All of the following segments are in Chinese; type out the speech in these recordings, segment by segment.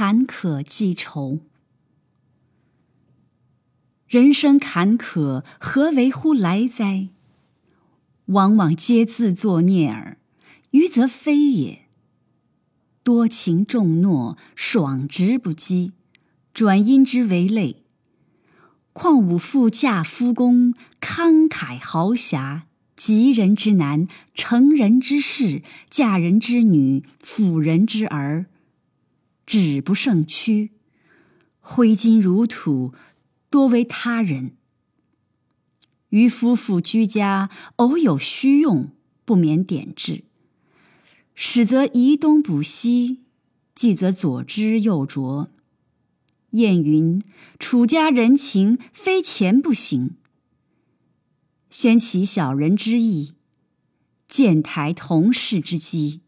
坎坷记愁。人生坎坷，何为乎来哉？往往皆自作孽耳，余则非也。多情重诺，爽直不羁，转因之为累。况吾父嫁夫公，慷慨豪侠，及人之男，成人之事，嫁人之女，抚人之儿，止不胜屈。挥金如土，多为他人。余夫妇居家，偶有虚用，不免点痣。使则移东补西，继则左支右绌。谚云：“楚家人情，非钱不行。”先起小人之意，见台同事之机。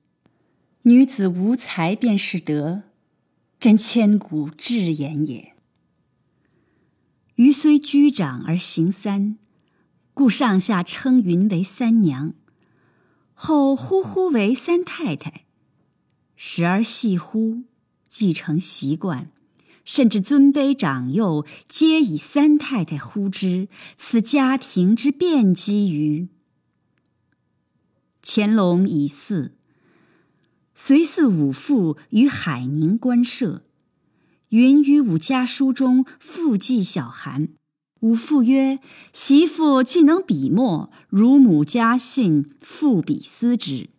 女子无才便是德，真千古至言也。余虽居长而行三，故上下称云为三娘。后呼呼为三太太，时而细呼，既成习惯，甚至尊卑长幼皆以三太太呼之，此家庭之变机于。乾隆已祀，随祀五父于海宁官舍，云于五家书中附记小函。吾父曰：“媳妇既能笔墨，乳母家信，复笔思之。”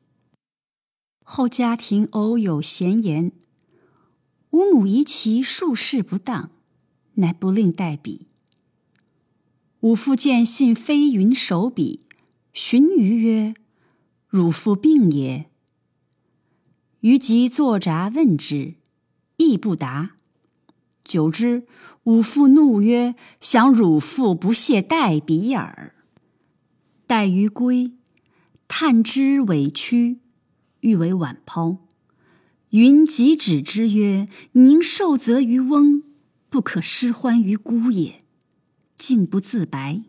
后家庭偶有闲言，吾母疑其术事不当，乃不令代笔。吾父见信非云手笔，寻余曰：“汝父病也？”余即作札问之，亦不答。久之，吾父怒曰：“想汝父不屑待彼耳。”待余归，叹之委屈，欲为晚抛。云即止之曰：“宁受责于翁，不可失欢于孤也。”竟不自白。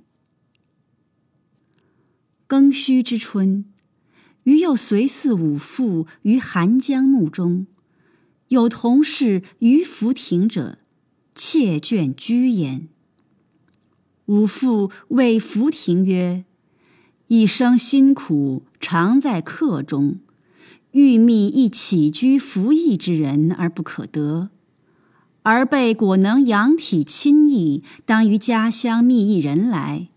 庚戌之春，余又随祀五父于寒江墓中，有同事于福亭者。妾眷居焉。五父谓福亭曰：“一生辛苦，常在客中，欲觅一起居服役之人而不可得。儿辈果能养体亲意，当于家乡觅一人来。”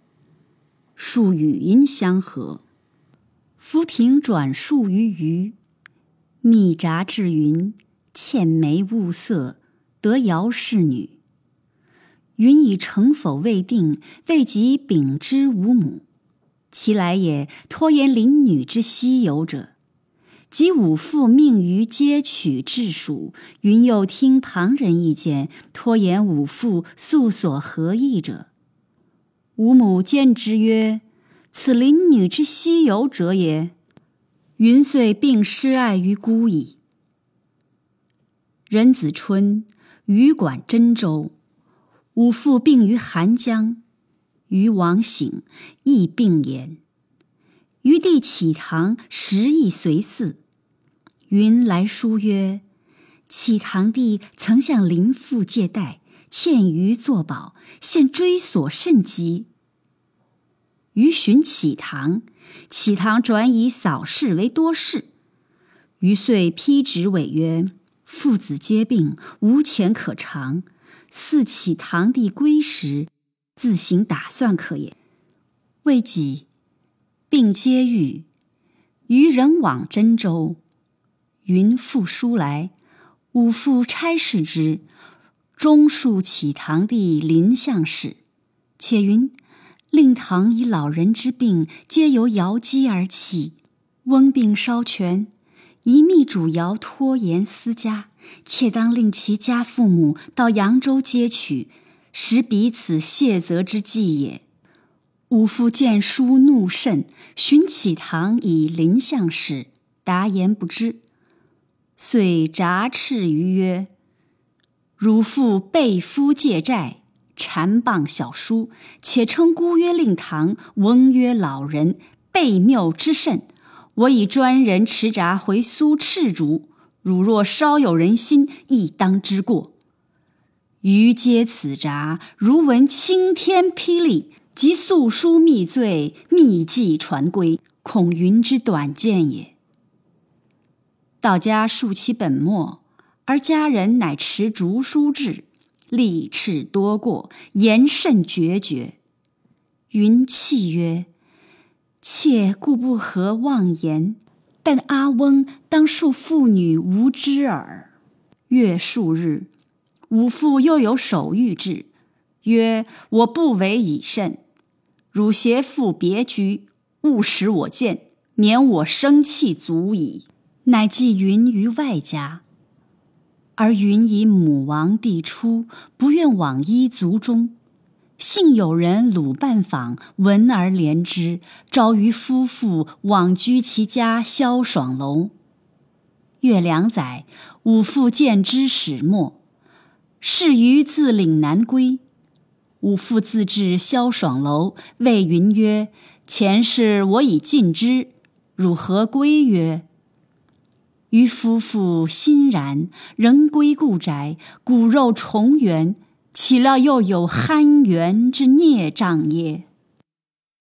数语音相合。福亭转述于余，密札至云：“倩眉物色。”得姚氏女，云以成否未定，未及禀知吾母。其来也，拖延邻女之西游者，及吾父命于皆取治属，云又听旁人意见，拖延吾父诉所何意者？吾母见之曰：“此邻女之西游者也。”云遂并失爱于孤矣。壬子春。余管真州，吾父病于寒江，余王醒，亦病焉。余弟启堂，时亦随祀。云来书曰：启堂弟曾向林父借贷，欠余作保，现追索甚急。余寻启堂，启堂转以扫视为多事。余遂批旨委曰。父子皆病，无钱可偿。四启堂弟归时，自行打算可也。未几，病皆愈。余仍往真州。云复书来，吾父差事之，中述启堂弟临相事。且云令堂以老人之病，皆由瑶姬而起。翁病稍全。一密主谣拖延私家，且当令其家父母到扬州接取，使彼此谢责之计也。吾父见书怒甚，寻启堂以临相使，答言不知，遂札斥于曰：“汝父背夫借债，缠谤小书，且称孤曰令堂，翁曰老人，悖谬之甚。”我以专人持札回苏赤竹，汝若稍有人心，亦当知过。余皆此札，如闻青天霹雳，即速书密罪，密寄传归，恐云之短见也。道家述其本末，而家人乃持竹书至，力斥多过，言甚决绝。云泣曰：“妾固不合妄言。”但阿翁当恕妇女无知耳。月数日，吾父又有手谕至，曰：“我不为已甚，汝携父别居，勿使我见，免我生气足矣。”乃寄云于外家。而云以母亡弟出，不愿往依族中。幸有人鲁伴访，闻而怜之，召于夫妇往居其家萧爽楼。月两载，吾父见之始末。是于自岭南归，吾父自至萧爽楼，谓云曰：“前事我已尽之，汝何归曰？”余夫妇欣然，仍归故宅，骨肉重圆。岂料又有酣园之孽障也。